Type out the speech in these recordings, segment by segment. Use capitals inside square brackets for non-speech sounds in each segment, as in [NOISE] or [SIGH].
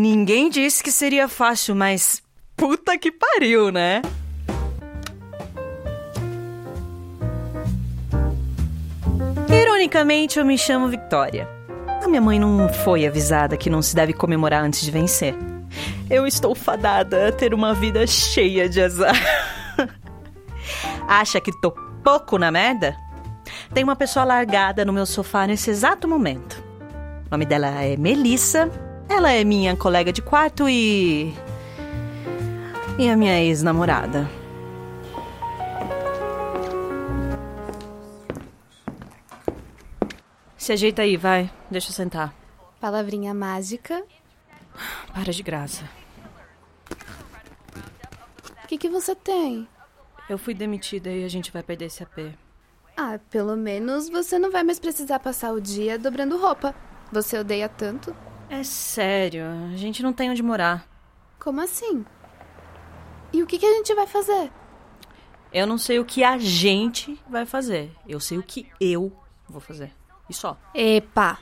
Ninguém disse que seria fácil, mas puta que pariu, né? Ironicamente, eu me chamo Victoria. A minha mãe não foi avisada que não se deve comemorar antes de vencer. Eu estou fadada a ter uma vida cheia de azar. [LAUGHS] Acha que tô pouco na merda? Tem uma pessoa largada no meu sofá nesse exato momento. O nome dela é Melissa. Ela é minha colega de quarto e. E a minha ex-namorada. Se ajeita aí, vai. Deixa eu sentar. Palavrinha mágica. Para de graça. O que, que você tem? Eu fui demitida e a gente vai perder esse AP. Ah, pelo menos você não vai mais precisar passar o dia dobrando roupa. Você odeia tanto? É sério, a gente não tem onde morar. Como assim? E o que, que a gente vai fazer? Eu não sei o que a gente vai fazer. Eu sei o que eu vou fazer. E só. Epa!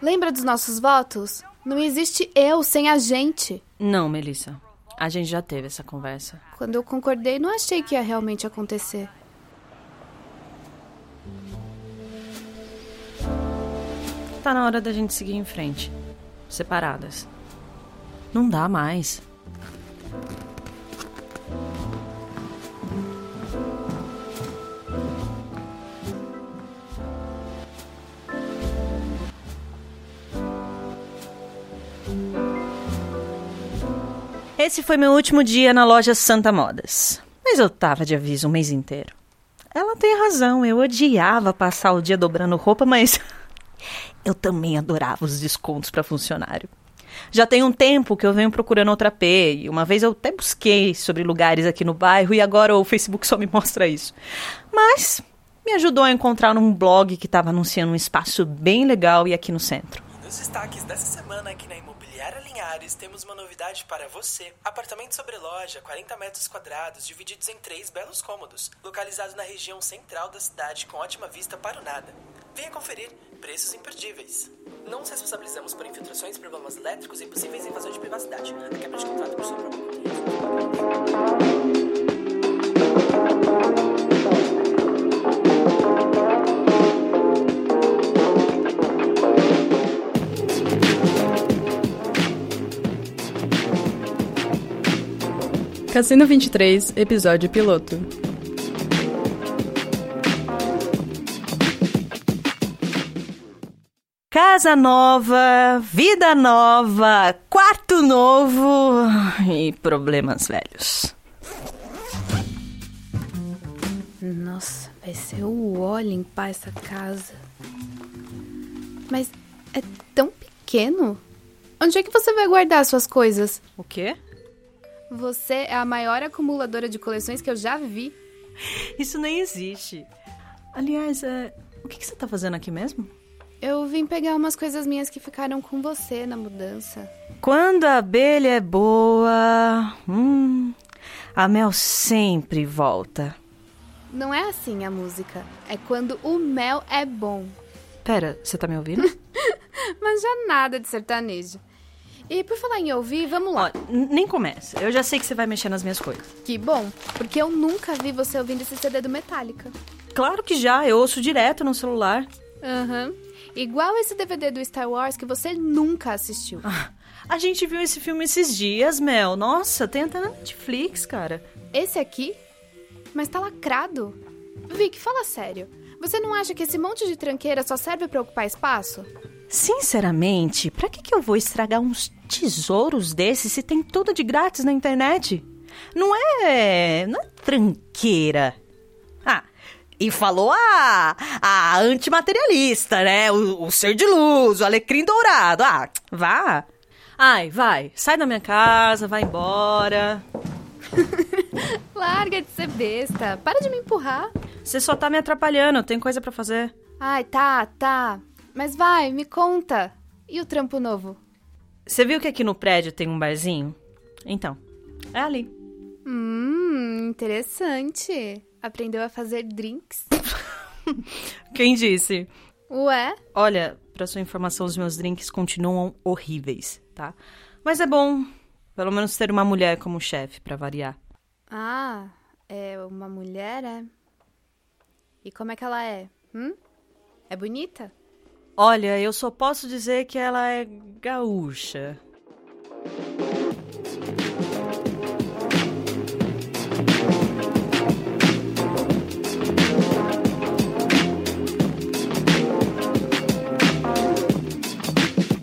Lembra dos nossos votos? Não existe eu sem a gente. Não, Melissa. A gente já teve essa conversa. Quando eu concordei, não achei que ia realmente acontecer. Tá na hora da gente seguir em frente. Separadas. Não dá mais. Esse foi meu último dia na loja Santa Modas. Mas eu tava de aviso um mês inteiro. Ela tem razão, eu odiava passar o dia dobrando roupa, mas [LAUGHS] eu também adorava os descontos para funcionário. Já tem um tempo que eu venho procurando outra P, e uma vez eu até busquei sobre lugares aqui no bairro e agora o Facebook só me mostra isso. Mas me ajudou a encontrar um blog que estava anunciando um espaço bem legal e aqui no centro. Nos destaques dessa semana aqui na Imobiliária Temos uma novidade para você. Apartamento sobre loja, 40 metros quadrados, divididos em três belos cômodos, localizado na região central da cidade, com ótima vista para o nada. Venha conferir preços imperdíveis. Não nos responsabilizamos por infiltrações, problemas elétricos e possíveis invasões de privacidade. A quebra de contrato por sua própria Cassino 23, episódio piloto. Casa nova, vida nova, quarto novo e problemas velhos. Nossa, vai ser o ó limpar essa casa. Mas é tão pequeno. Onde é que você vai guardar suas coisas? O quê? Você é a maior acumuladora de coleções que eu já vi. Isso nem existe. Aliás, é, o que, que você tá fazendo aqui mesmo? Eu vim pegar umas coisas minhas que ficaram com você na mudança. Quando a abelha é boa, hum, a mel sempre volta. Não é assim a música. É quando o mel é bom. Pera, você tá me ouvindo? [LAUGHS] Mas já nada de sertanejo. E por falar em ouvir, vamos lá. Ó, n- nem começa. Eu já sei que você vai mexer nas minhas coisas. Que bom, porque eu nunca vi você ouvindo esse CD do Metallica. Claro que já, eu ouço direto no celular. Aham. Igual esse DVD do Star Wars que você nunca assistiu. A gente viu esse filme esses dias, Mel. Nossa, tem até na Netflix, cara. Esse aqui? Mas tá lacrado. Vic, fala sério. Você não acha que esse monte de tranqueira só serve pra ocupar espaço? Sinceramente, pra que, que eu vou estragar uns tesouros desses se tem tudo de grátis na internet? Não é. não é tranqueira. Ah, e falou a. a antimaterialista, né? O, o ser de luz, o alecrim dourado. Ah, vá. Ai, vai. Sai da minha casa, vai embora. [LAUGHS] Larga de ser besta. Para de me empurrar. Você só tá me atrapalhando, eu tenho coisa pra fazer. Ai, tá, tá. Mas vai, me conta. E o trampo novo? Você viu que aqui no prédio tem um barzinho? Então, é ali. Hum, interessante. Aprendeu a fazer drinks? [LAUGHS] Quem disse? Ué? Olha, Pra sua informação, os meus drinks continuam horríveis, tá? Mas é bom, pelo menos ter uma mulher como chefe, pra variar. Ah, é uma mulher, é? E como é que ela é? Hum? É bonita? Olha, eu só posso dizer que ela é gaúcha.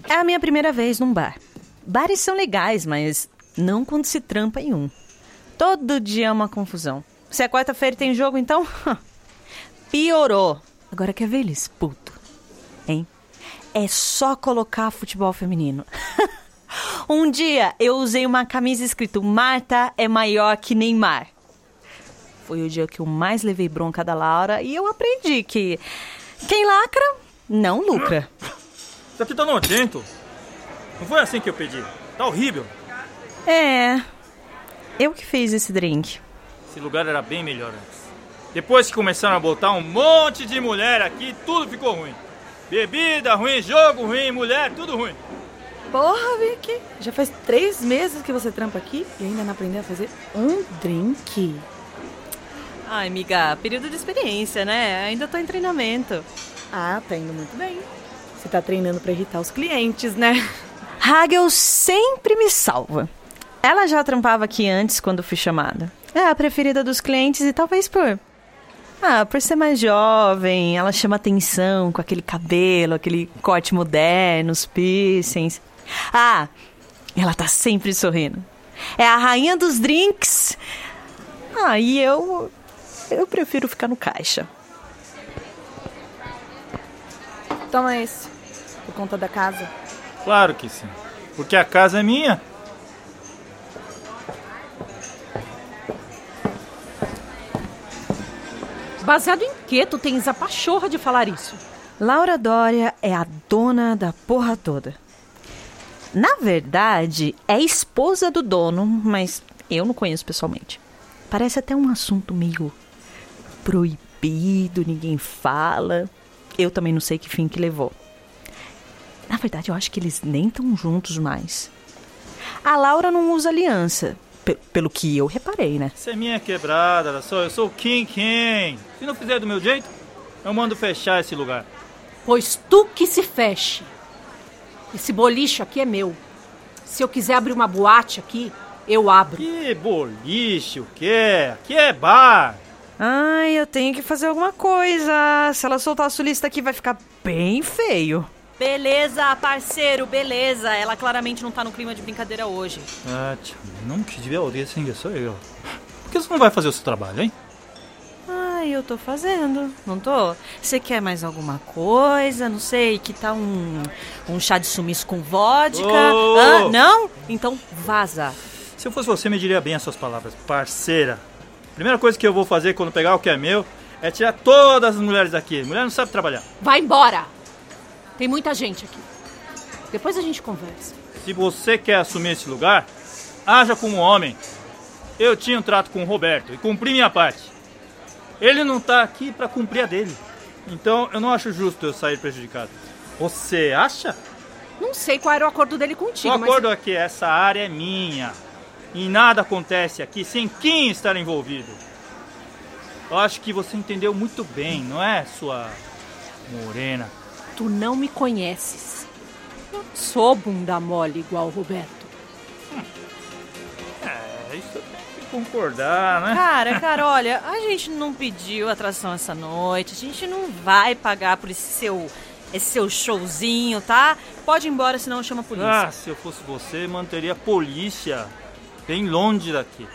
É a minha primeira vez num bar. Bares são legais, mas não quando se trampa em um. Todo dia é uma confusão. Se é quarta-feira tem jogo, então. [LAUGHS] Piorou. Agora quer ver eles, puto? Hein? É só colocar futebol feminino. [LAUGHS] um dia eu usei uma camisa escrito Marta é maior que Neymar. Foi o dia que eu mais levei bronca da Laura e eu aprendi que quem lacra não lucra. Isso aqui tá nojento. Não foi assim que eu pedi. Tá horrível. É. Eu que fiz esse drink. Esse lugar era bem melhor antes. Depois que começaram a botar um monte de mulher aqui, tudo ficou ruim. Bebida ruim, jogo ruim, mulher, tudo ruim. Porra, Vicky. Já faz três meses que você trampa aqui e ainda não aprendeu a fazer um drink. Ai, amiga, período de experiência, né? Ainda tô em treinamento. Ah, tá indo muito bem. Você tá treinando pra irritar os clientes, né? Hagel sempre me salva. Ela já trampava aqui antes quando fui chamada. É a preferida dos clientes e talvez por. Ah, por ser mais jovem, ela chama atenção com aquele cabelo, aquele corte moderno, os piercings. Ah, ela tá sempre sorrindo. É a rainha dos drinks. Ah, e eu. Eu prefiro ficar no caixa. Toma esse. Por conta da casa. Claro que sim. Porque a casa é minha. Baseado em que tu tens a pachorra de falar isso? Laura Dória é a dona da porra toda. Na verdade, é esposa do dono, mas eu não conheço pessoalmente. Parece até um assunto meio proibido, ninguém fala. Eu também não sei que fim que levou. Na verdade, eu acho que eles nem estão juntos mais. A Laura não usa aliança, pelo que eu reparei, né? Isso é minha quebrada, olha só. Eu sou o King King. Se não fizer do meu jeito, eu mando fechar esse lugar. Pois tu que se feche. Esse boliche aqui é meu. Se eu quiser abrir uma boate aqui, eu abro. Que boliche, o quê? Aqui é bar. Ai, eu tenho que fazer alguma coisa. Se ela soltar a sulista aqui, vai ficar bem feio. Beleza, parceiro, beleza. Ela claramente não tá no clima de brincadeira hoje. Ah, tio, nunca devia ouvir assim que sou eu. Por que você não vai fazer o seu trabalho, hein? Ai, eu tô fazendo, não tô? Você quer mais alguma coisa? Não sei, que tal um, um chá de sumiço com vodka? Ô! Ah, não? Então vaza. Se eu fosse você, me diria bem as suas palavras. Parceira. Primeira coisa que eu vou fazer quando pegar o que é meu é tirar todas as mulheres daqui. Mulher não sabe trabalhar. Vai embora! Tem muita gente aqui. Depois a gente conversa. Se você quer assumir esse lugar, haja como homem. Eu tinha um trato com o Roberto e cumpri minha parte. Ele não tá aqui pra cumprir a dele. Então eu não acho justo eu sair prejudicado. Você acha? Não sei qual era o acordo dele contigo, O acordo é que essa área é minha. E nada acontece aqui sem quem estar envolvido. Eu acho que você entendeu muito bem, não é, sua morena? Tu não me conheces. Não sou bunda mole igual o Roberto. É, isso tem que concordar, né? Cara, cara, olha, a gente não pediu atração essa noite. A gente não vai pagar por esse seu, esse seu showzinho, tá? Pode ir embora, senão eu chamo a polícia. Ah, se eu fosse você, manteria a polícia bem longe daqui.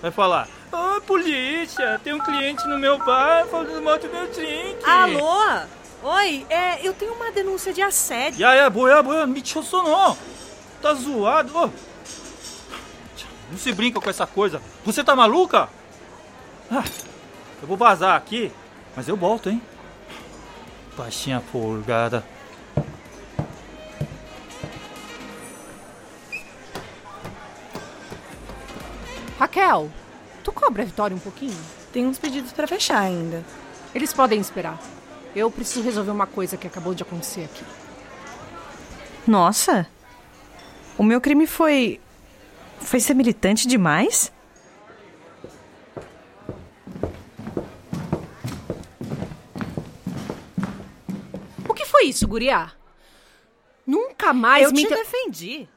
Vai falar, ô polícia, tem um cliente no meu bar falando mal do meu drink. Alô? Oi, é, eu tenho uma denúncia de assédio. Ya, ya, boia, boia, me não. Tá zoado, ô. Não se brinca com essa coisa. Você tá maluca? Ah, eu vou vazar aqui, mas eu volto, hein? Baixinha folgada. Raquel, tu cobra a Vitória um pouquinho? Tem uns pedidos pra fechar ainda. Eles podem esperar. Eu preciso resolver uma coisa que acabou de acontecer aqui. Nossa! O meu crime foi. Foi ser militante demais? O que foi isso, Guriá? Nunca mais eu me te inter- defendi.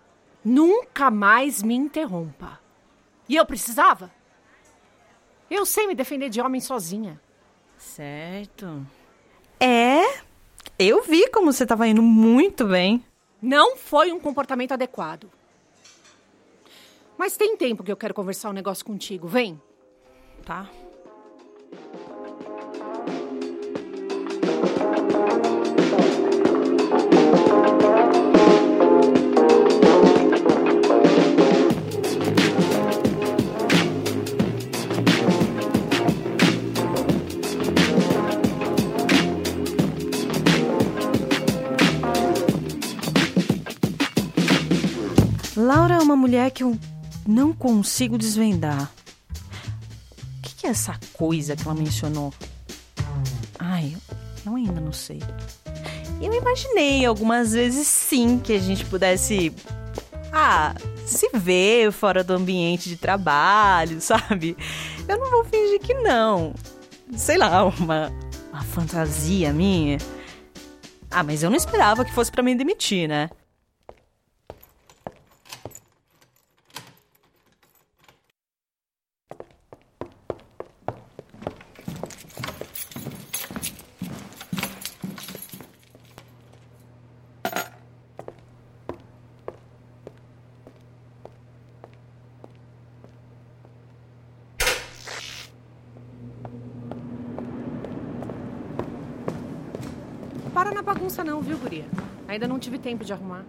Nunca mais me interrompa. E eu precisava? Eu sei me defender de homem sozinha. Certo. É. Eu vi como você tava indo muito bem. Não foi um comportamento adequado. Mas tem tempo que eu quero conversar um negócio contigo. Vem. Tá. Mulher que eu não consigo desvendar. O que, é essa coisa que ela mencionou? Ai, eu ainda não sei. Eu imaginei algumas vezes sim que a gente pudesse. Ah, se ver fora do ambiente de trabalho, [LAUGHS] sabe? Eu não vou fingir que não. Sei lá, uma, uma fantasia minha. Ah, mas eu não esperava que fosse pra me demitir, né? Para na bagunça não, viu, guria? Ainda não tive tempo de arrumar.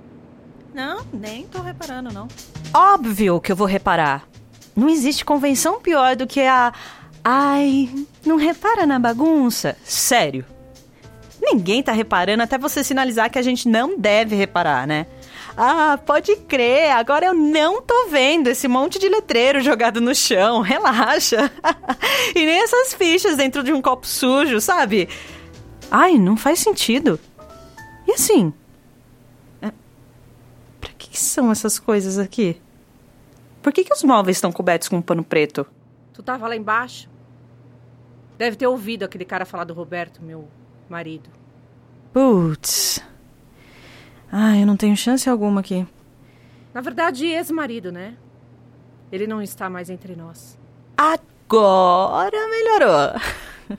Não, nem tô reparando, não. Óbvio que eu vou reparar. Não existe convenção pior do que a. Ai, não repara na bagunça? Sério. Ninguém tá reparando até você sinalizar que a gente não deve reparar, né? Ah, pode crer, agora eu não tô vendo esse monte de letreiro jogado no chão, [LAUGHS] relaxa. e nem essas fichas dentro de um copo sujo, sabe? Ai, não faz sentido. E assim, que, que são essas coisas aqui? Por que, que os móveis estão cobertos com um pano preto? Tu tava lá embaixo? Deve ter ouvido aquele cara falar do Roberto, meu marido. Putz. Ai, eu não tenho chance alguma aqui. Na verdade, ex-marido, né? Ele não está mais entre nós. Agora melhorou. [LAUGHS]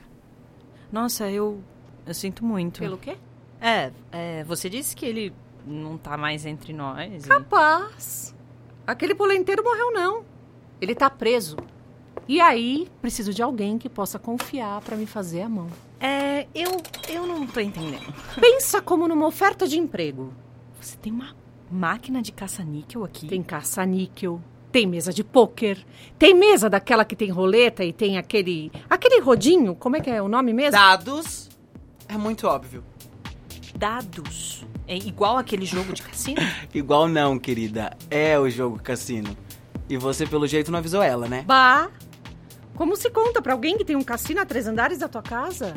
Nossa, eu. Eu sinto muito. Pelo quê? É, é, você disse que ele não tá mais entre nós. e- Capaz. Aquele polenteiro morreu, não. Ele tá preso. E aí, preciso de alguém que possa confiar pra me fazer a mão. É, eu. Eu não tô entendendo. Pensa como numa oferta de emprego. Você tem uma máquina de caça-níquel aqui? Tem caça-níquel, tem mesa de pôquer, tem mesa daquela que tem roleta e tem aquele. aquele rodinho, como é que é o nome mesmo? Dados é muito óbvio. dados. É igual aquele jogo de cassino? [LAUGHS] Igual não, querida. É o jogo cassino. E você, pelo jeito, não avisou ela, né? Bah! Como se conta pra alguém que tem um cassino a três andares da tua casa?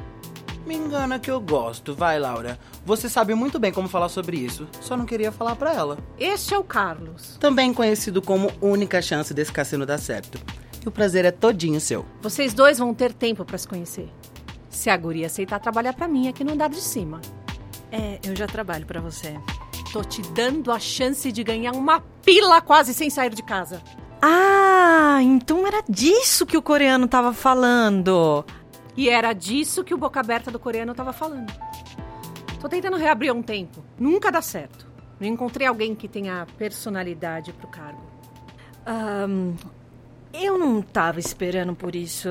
Me engana que eu gosto. Vai, Laura. Você sabe muito bem como falar sobre isso. Só não queria falar pra ela. Este é o Carlos. Também conhecido como única chance desse cassino dar certo. E o prazer é todinho seu. Vocês dois vão ter tempo pra se conhecer. Se a guria aceitar trabalhar pra mim aqui no andar de cima. É, eu já trabalho pra você. Tô te dando a chance de ganhar uma pila quase sem sair de casa. Ah, então era disso que o coreano tava falando. E era disso que o boca aberta do coreano tava falando. Tô tentando reabrir há um tempo. Nunca dá certo. Não encontrei alguém que tenha personalidade pro cargo. Ahn, eu não tava esperando por isso.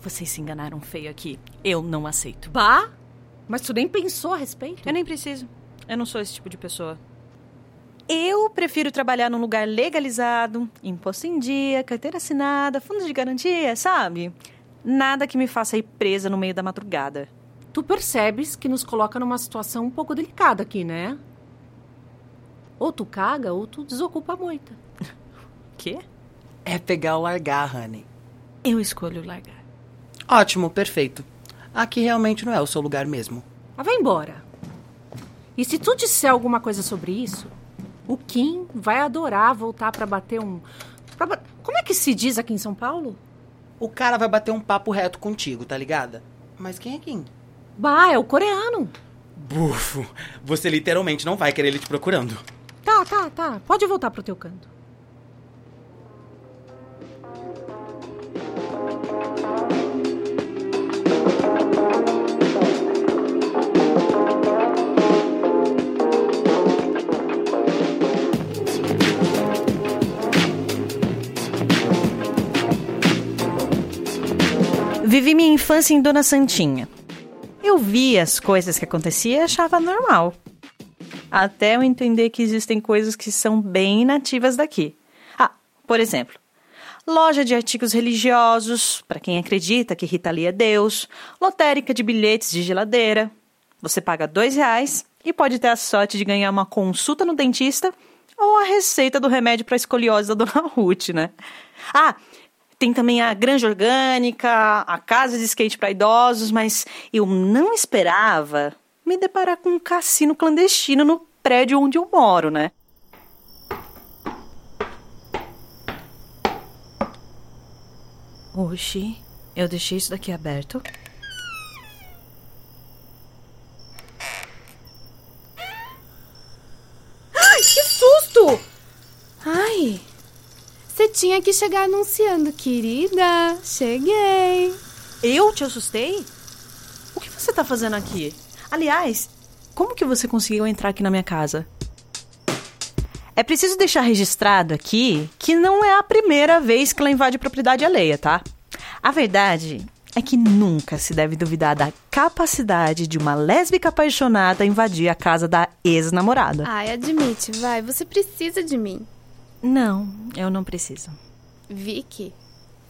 Vocês se enganaram feio aqui. Eu não aceito. Bah! Mas tu nem pensou a respeito? Eu nem preciso. Eu não sou esse tipo de pessoa. Eu prefiro trabalhar num lugar legalizado, imposto em dia, carteira assinada, fundos de garantia, sabe? Nada que me faça ir presa no meio da madrugada. Tu percebes que nos coloca numa situação um pouco delicada aqui, né? Ou tu caga ou tu desocupa a moita. [LAUGHS] Quê? É pegar ou largar, honey. Eu escolho largar. Ótimo, perfeito. Aqui realmente não é o seu lugar mesmo. Mas vai embora. E se tu disser alguma coisa sobre isso, o Kim vai adorar voltar pra bater um. pra Como é que se diz aqui em São Paulo? O cara vai bater um papo reto contigo, tá ligada? Mas quem é quem? Bah, é o coreano. Bufo, você literalmente não vai querer ele te procurando. Tá, tá, tá. Pode voltar pro teu canto. Vivi minha infância em Dona Santinha. Eu via as coisas que aconteciam e achava normal. Até eu entender que existem coisas que são bem nativas daqui. Ah, por exemplo, loja de artigos religiosos, para quem acredita que Rita Lee é Deus, lotérica de bilhetes de geladeira. Você paga dois reais e pode ter a sorte de ganhar uma consulta no dentista ou a receita do remédio para escoliose da [LAUGHS] Dona Ruth, né? Ah, tem também a granja orgânica, a casa de skate para idosos, mas eu não esperava me deparar com um cassino clandestino no prédio onde eu moro, né? Oxi, eu deixei isso daqui aberto. Que susto! Ai, você tinha que chegar anunciando, querida. Cheguei. Eu te assustei? O que você tá fazendo aqui? Aliás, como que você conseguiu entrar aqui na minha casa? É preciso deixar registrado aqui que não é a primeira vez que ela invade propriedade alheia, tá? A verdade é que nunca se deve duvidar da capacidade de uma lésbica apaixonada invadir a casa da ex-namorada. Ai, admite, vai. Você precisa de mim. Não, eu não preciso. Vicky,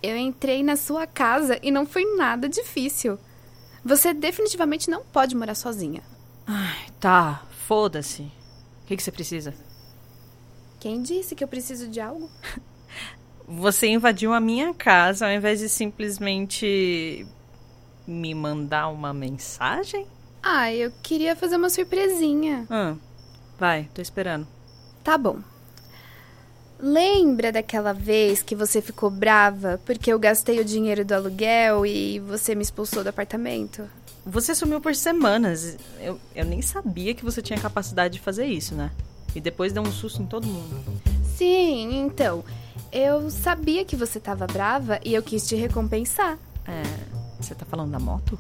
eu entrei na sua casa e não foi nada difícil. Você definitivamente não pode morar sozinha. Ai, tá, foda-se. O que, que você precisa? Quem disse que eu preciso de algo? [LAUGHS] Você invadiu a minha casa ao invés de simplesmente me mandar uma mensagem? Ah, eu queria fazer uma surpresinha. Ah, vai, tô esperando. Tá bom. Lembra daquela vez que você ficou brava porque eu gastei o dinheiro do aluguel e você me expulsou do apartamento? Você sumiu por semanas. Eu, eu nem sabia que você tinha capacidade de fazer isso, né? E depois deu um susto em todo mundo. Sim, então. Eu sabia que você tava brava e eu quis te recompensar. É. Você tá falando da moto?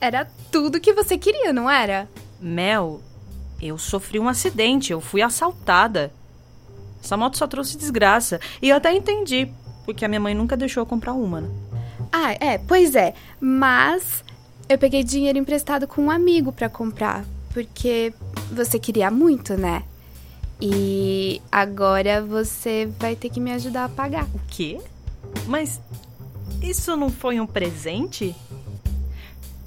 Era tudo que você queria, não era? Mel, eu sofri um acidente, eu fui assaltada. Essa moto só trouxe desgraça. E eu até entendi, porque a minha mãe nunca deixou eu comprar uma, né? Ah, é, pois é. Mas eu peguei dinheiro emprestado com um amigo pra comprar, porque você queria muito, né? E agora você vai ter que me ajudar a pagar. O quê? Mas isso não foi um presente?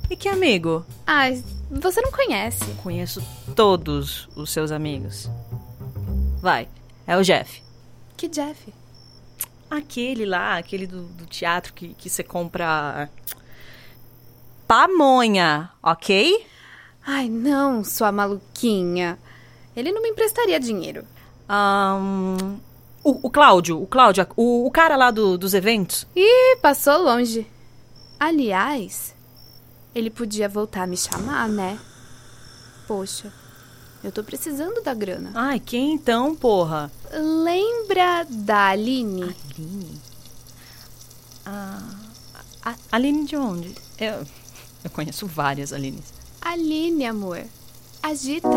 E que amigo? Ah, você não conhece. Conheço todos os seus amigos. Vai, é o Jeff. Que Jeff? Aquele lá, aquele do, do teatro que, que você compra. Pamonha, ok? Ai, não, sua maluquinha. Ele não me emprestaria dinheiro. Ahn, o, o Cláudio, o Cláudio, o, o cara lá do- dos eventos. Ih, passou longe. Aliás, ele podia voltar a me chamar, né? Poxa, eu tô precisando da grana. Ai, quem então, porra? Lembra da Aline? Aline. Ah, a, Aline de onde? Eu, eu conheço várias Alines. Aline, amor. Agita.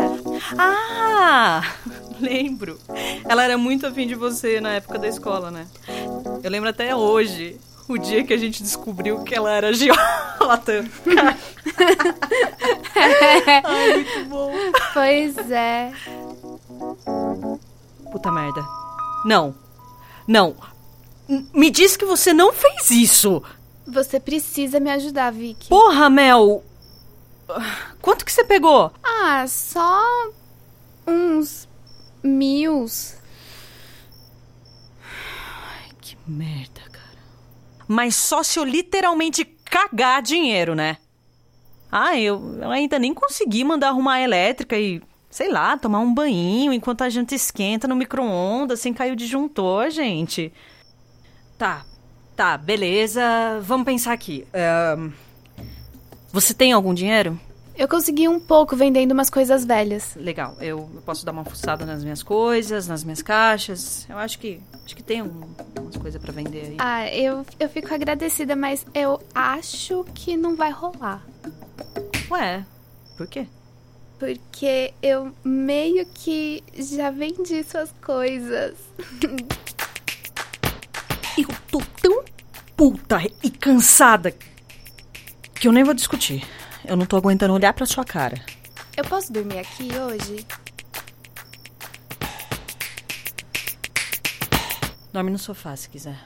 Ah, [LAUGHS] lembro. Ela era muito afim de você na época da escola, né? Eu lembro até hoje, o dia que a gente descobriu que ela era [LAUGHS] Ai, muito bom. Pois é. Puta merda. Não. Não. N- Me diz que você não fez isso. Você precisa me ajudar, Vicky. Porra, Mel. Quanto que você pegou? Ah, só uns mils. Que merda, cara. Mas só se eu literalmente cagar dinheiro, né? Ah, eu, ainda nem consegui mandar arrumar a elétrica e, sei lá, tomar um banho enquanto a janta esquenta no micro-ondas sem cair o disjuntor, gente. Tá, tá, beleza. Vamos pensar aqui. Você tem algum dinheiro? Eu consegui um pouco vendendo umas coisas velhas. Legal, eu, eu posso dar uma fuçada nas minhas coisas, nas minhas caixas. Eu acho que acho que tem um- umas coisas pra vender aí. Ah, eu, eu fico agradecida, mas eu acho que não vai rolar. Ué, por quê? Porque eu meio que já vendi suas coisas. Eu tô tão puta e cansada que eu nem vou discutir. Eu não tô aguentando olhar pra sua cara. Eu posso dormir aqui hoje? Dorme no sofá se quiser.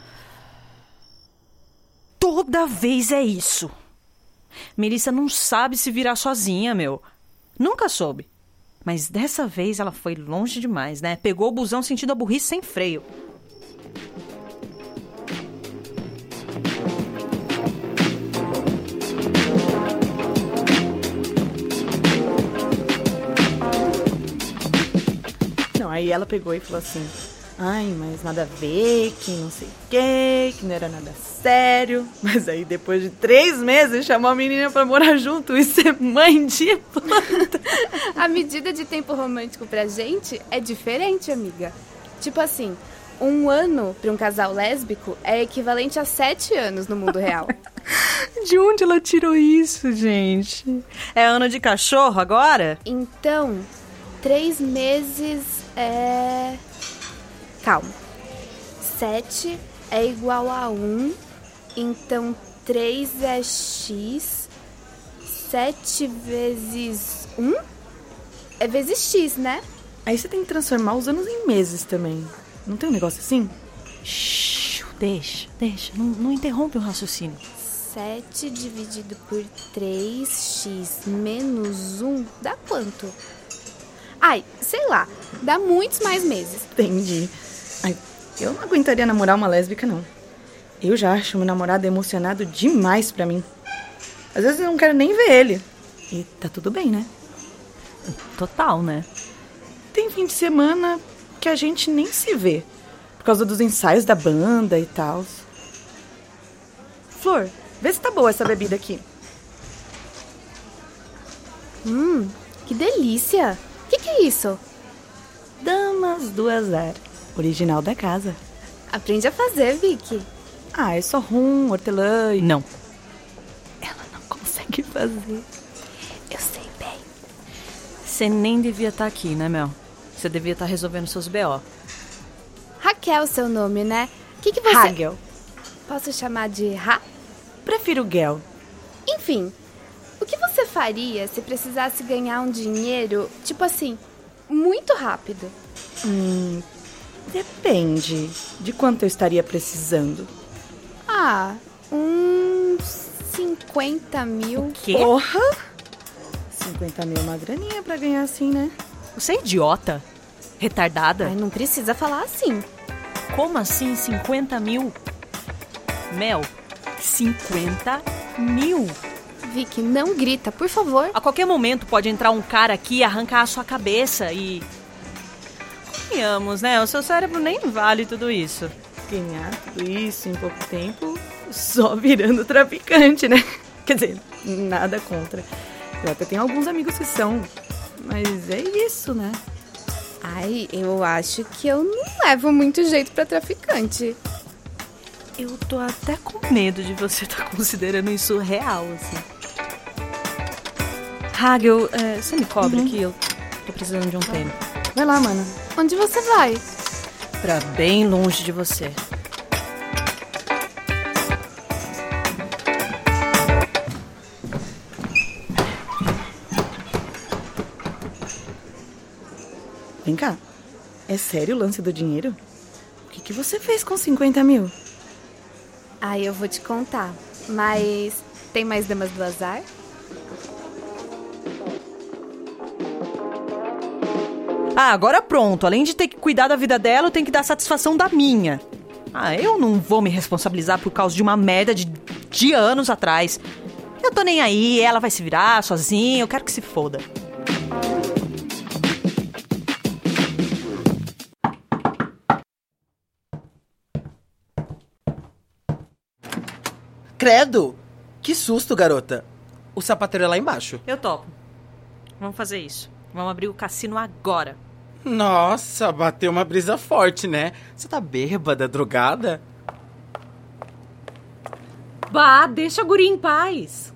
Toda vez é isso. Melissa não sabe se virar sozinha, meu. Nunca soube. Mas dessa vez ela foi longe demais, né? Pegou o busão sentindo a burrice sem freio. Não, aí ela pegou e falou assim: Ai, mas nada a ver, que não sei o quê, que não era nada sério. [LAUGHS] Mas aí depois de três meses chamou a menina pra morar junto e ser mãe de planta. [LAUGHS] A medida de tempo romântico pra gente é diferente, amiga. Tipo assim, um ano pra um casal lésbico é equivalente a sete anos no mundo real. [LAUGHS] De onde ela tirou isso, gente? É ano de cachorro agora? Então, três meses é. Calma. Sete é igual a um. Então, três é x. Sete vezes um é vezes x, né? Aí você tem que transformar os anos em meses também. Não tem um negócio assim? Shhh, deixa, deixa. Não, não interrompe o raciocínio. 7 dividido por 3x menos 1 dá quanto? Ai, sei lá, dá muitos mais meses. Entendi. Ai, eu não aguentaria namorar uma lésbica, não. Eu já acho meu namorado emocionado demais pra mim. Às vezes eu não quero nem ver ele. E tá tudo bem, né? Total, né? Tem fim de semana que a gente nem se vê. Por causa dos ensaios da banda e tal. Flor, vê se tá boa essa bebida aqui. Hum, que delícia! O que, que é isso? Damas do Azar. Original da casa. Aprende a fazer, Vicky. Ah, é só rum, hortelã e... Não. Ela não consegue fazer. Eu sei bem. Você nem devia estar aqui, né, Mel? Você devia estar resolvendo seus BO. Raquel, seu nome, né? O que, que você. Hagel. Posso chamar de Ra? Prefiro Gel. Enfim, o que você faria se precisasse ganhar um dinheiro, tipo assim, muito rápido? Hum, depende de quanto eu estaria precisando. Ah, uns 50 mil. Quê? Porra! 50 mil é uma graninha pra ganhar assim, né? Você é idiota? Retardada? Ai, não precisa falar assim. Como assim 50 mil? Mel, 50 mil? Vicky, não grita, por favor. A qualquer momento pode entrar um cara aqui e arrancar a sua cabeça e. Convenhamos, né? O seu cérebro nem vale tudo isso. Ganhar tudo isso em pouco tempo só virando traficante, né? [LAUGHS] Quer dizer, nada contra. Eu até tenho alguns amigos que são. Mas é isso, né? Ai, eu acho que eu não levo muito jeito pra traficante. Eu tô até com medo de você estar [LAUGHS] considerando isso real, assim. Hagel, é, você me cobre aqui? Eu tô precisando de um tempo. Vai lá, mana. Onde você vai? Pra bem longe de você. Vem cá. É sério o lance do dinheiro? O que, que você fez com 50 mil? Ai, eu vou te contar. Mas tem mais damas do azar? Ah, agora pronto. Além de ter que cuidar da vida dela, eu tenho que dar satisfação da minha. Ah, eu não vou me responsabilizar por causa de uma merda de, de anos atrás. Eu tô nem aí, ela vai se virar sozinha, eu quero que se foda. Credo! Que susto, garota. O sapateiro é lá embaixo. Eu topo. Vamos fazer isso. Vamos abrir o cassino agora. Nossa, bateu uma brisa forte, né? Você tá bêbada, drogada? Bah, deixa a guria em paz.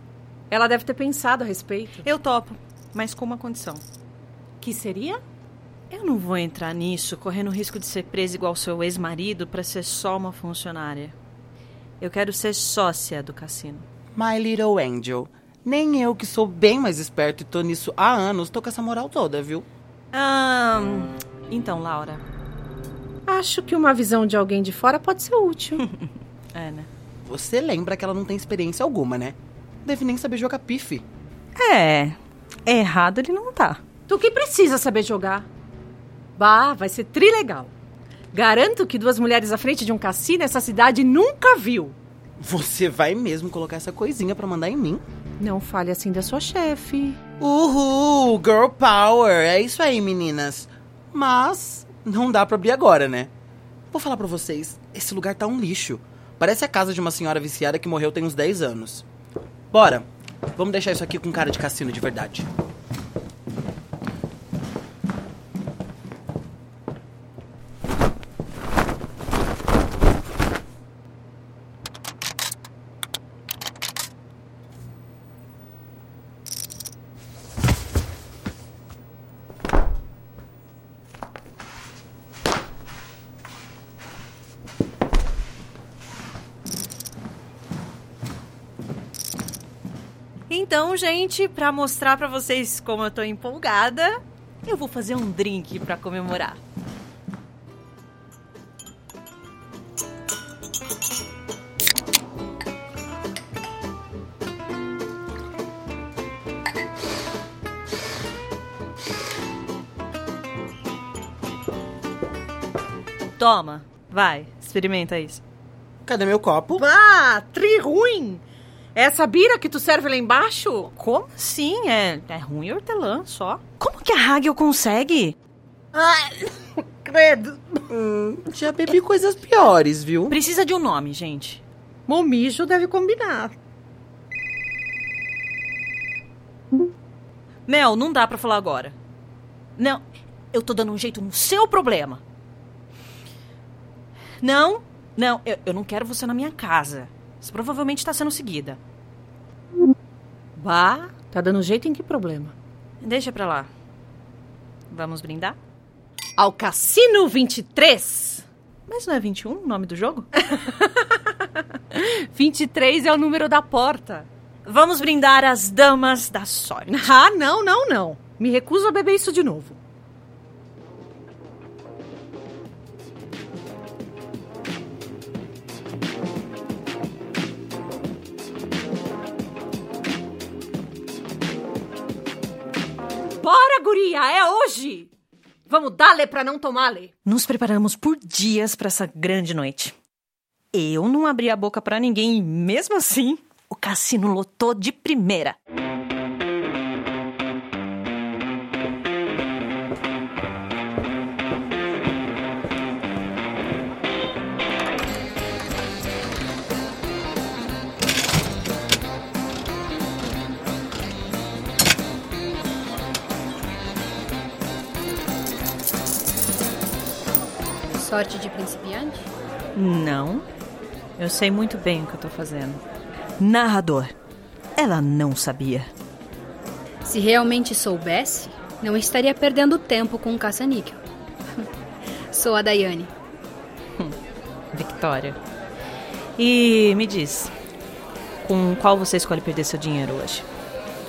Ela deve ter pensado a respeito. Eu topo, mas com uma condição. Que seria? Eu não vou entrar nisso correndo o risco de ser presa igual seu ex-marido pra ser só uma funcionária. Eu quero ser sócia do cassino. My little angel. Nem eu, que sou bem mais esperto e tô nisso há anos, tô com essa moral toda, viu? Ah, então, Laura. Acho que uma visão de alguém de fora pode ser útil. [LAUGHS] É, né? Você lembra que ela não tem experiência alguma, né? Deve nem saber jogar pife. É. Errado ele não tá. tu que precisa saber jogar. Bah, vai ser trilegal. Garanto que duas mulheres à frente de um cassino essa cidade nunca viu. Você vai mesmo colocar essa coisinha pra mandar em mim? Não fale assim da sua chefe. Uhul, girl power. É isso aí, meninas. Mas não dá pra abrir agora, né? Vou falar pra vocês, esse lugar tá um lixo. Parece a casa de uma senhora viciada que morreu tem uns 10 anos. Bora. Vamos deixar isso aqui com cara de cassino de verdade. Então, gente, pra mostrar pra vocês como eu tô empolgada, eu vou fazer um drink pra comemorar. Toma, vai, experimenta isso. Cadê meu copo? Bah, tri ruim. Essa bira que tu serve lá embaixo? Como assim? É, é ruim hortelã só. Como que a Hagel consegue? Ai, [LAUGHS] credo. Hum, já bebi coisas piores, viu? Precisa de um nome, gente. Momijo deve combinar. Mel, não dá pra falar agora. Não, eu tô dando um jeito no seu problema. Não, não, eu, eu não quero você na minha casa. Você provavelmente tá sendo seguida. Bah, tá dando jeito em que problema? Deixa pra lá. Vamos brindar? Ao Cassino 23. Mas não é 21 o nome do jogo? [LAUGHS] 23 é o número da porta. Vamos brindar as damas da sorte. Ah, não, não, não. Me recuso a beber isso de novo. Bora, guria, é hoje! Vamos dar-lhe pra não tomar-lhe. Nos preparamos por dias pra essa grande noite. Eu não abri a boca pra ninguém e mesmo assim, o cassino lotou de primeira. Sorte de principiante? Não. Eu sei muito bem o que eu tô fazendo. Narrador. Ela não sabia. Se realmente soubesse, não estaria perdendo tempo com o caça-níquel. [LAUGHS] Sou a Daiane. [LAUGHS] Victoria. E me diz, com qual você escolhe perder seu dinheiro hoje?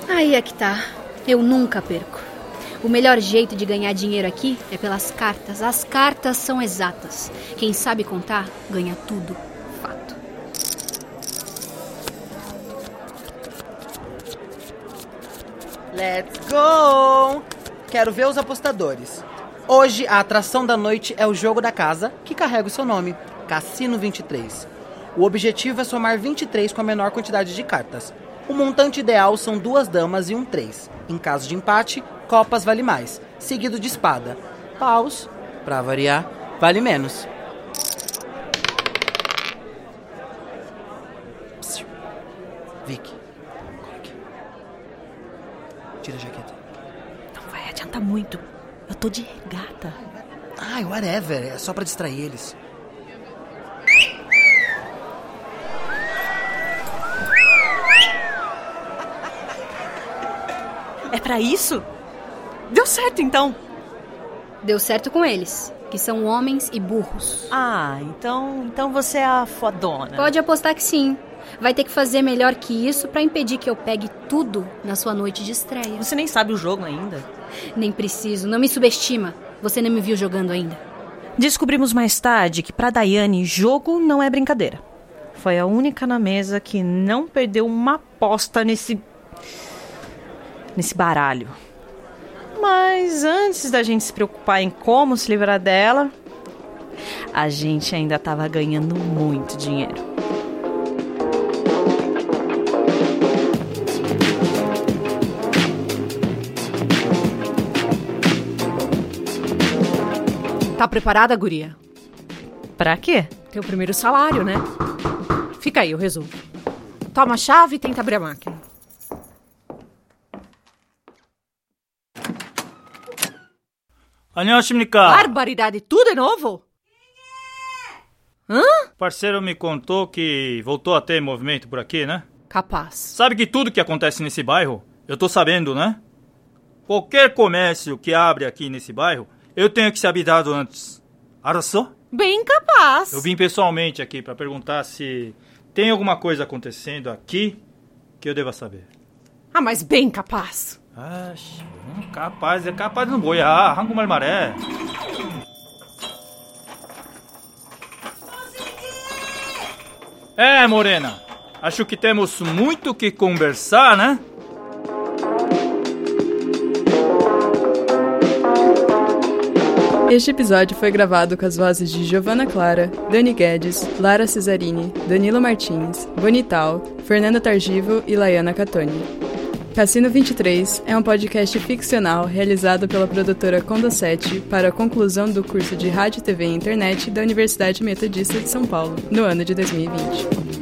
Aí é que tá. Eu nunca perco. O melhor jeito de ganhar dinheiro aqui é pelas cartas. As cartas são exatas. Quem sabe contar, ganha tudo. Fato. Let's go! Quero ver os apostadores. Hoje, a atração da noite é o jogo da casa, que carrega o seu nome, Cassino 23. O objetivo é somar 23 com a menor quantidade de cartas. O montante ideal são duas damas e um três. Em caso de empate, copas vale mais, seguido de espada. Paus, pra variar, vale menos. Psiu. Vicky. Tira a jaqueta. Não vai adiantar muito. Eu tô de regata. Ai, whatever, é só pra distrair eles. É pra isso? Deu certo então. Deu certo com eles, que são homens e burros. Ah, então, então você é a fodona. Pode apostar que sim. Vai ter que fazer melhor que isso pra impedir que eu pegue tudo na sua noite de estreia. Você nem sabe o jogo ainda. Nem preciso, não me subestima. Você não me viu jogando ainda. Descobrimos mais tarde que pra Daiane jogo não é brincadeira. Foi a única na mesa que não perdeu uma aposta nesse nesse baralho. Mas antes da gente se preocupar em como se livrar dela, a gente ainda estava ganhando muito dinheiro. Tá preparada, guria? Pra quê? Teu primeiro salário, né? Fica aí, eu resolvo. Toma a chave e tenta abrir a máquina. 안녕하십니까? Barbaridade, tudo de novo? Hã? O parceiro me contou que voltou a ter movimento por aqui, né? Capaz. Sabe que tudo que acontece nesse bairro, eu tô sabendo, né? Qualquer comércio que abre aqui nesse bairro, eu tenho que ser avisado antes. Arrasou? Bem capaz. Eu vim pessoalmente aqui pra perguntar se tem alguma coisa acontecendo aqui que eu deva saber. Ah, mas bem capaz. Ah, capaz, é capaz de não boiar, arranca uma maré. É, Morena, acho que temos muito que conversar, né? Este episódio foi gravado com as vozes de Giovanna Clara, Dani Guedes, Lara Cesarini, Danilo Martins, Bonital, Fernanda Targivo e Laiana Catoni. Cassino 23 é um podcast ficcional realizado pela produtora Conda 7 para a conclusão do curso de Rádio, TV e Internet da Universidade Metodista de São Paulo, no ano de 2020.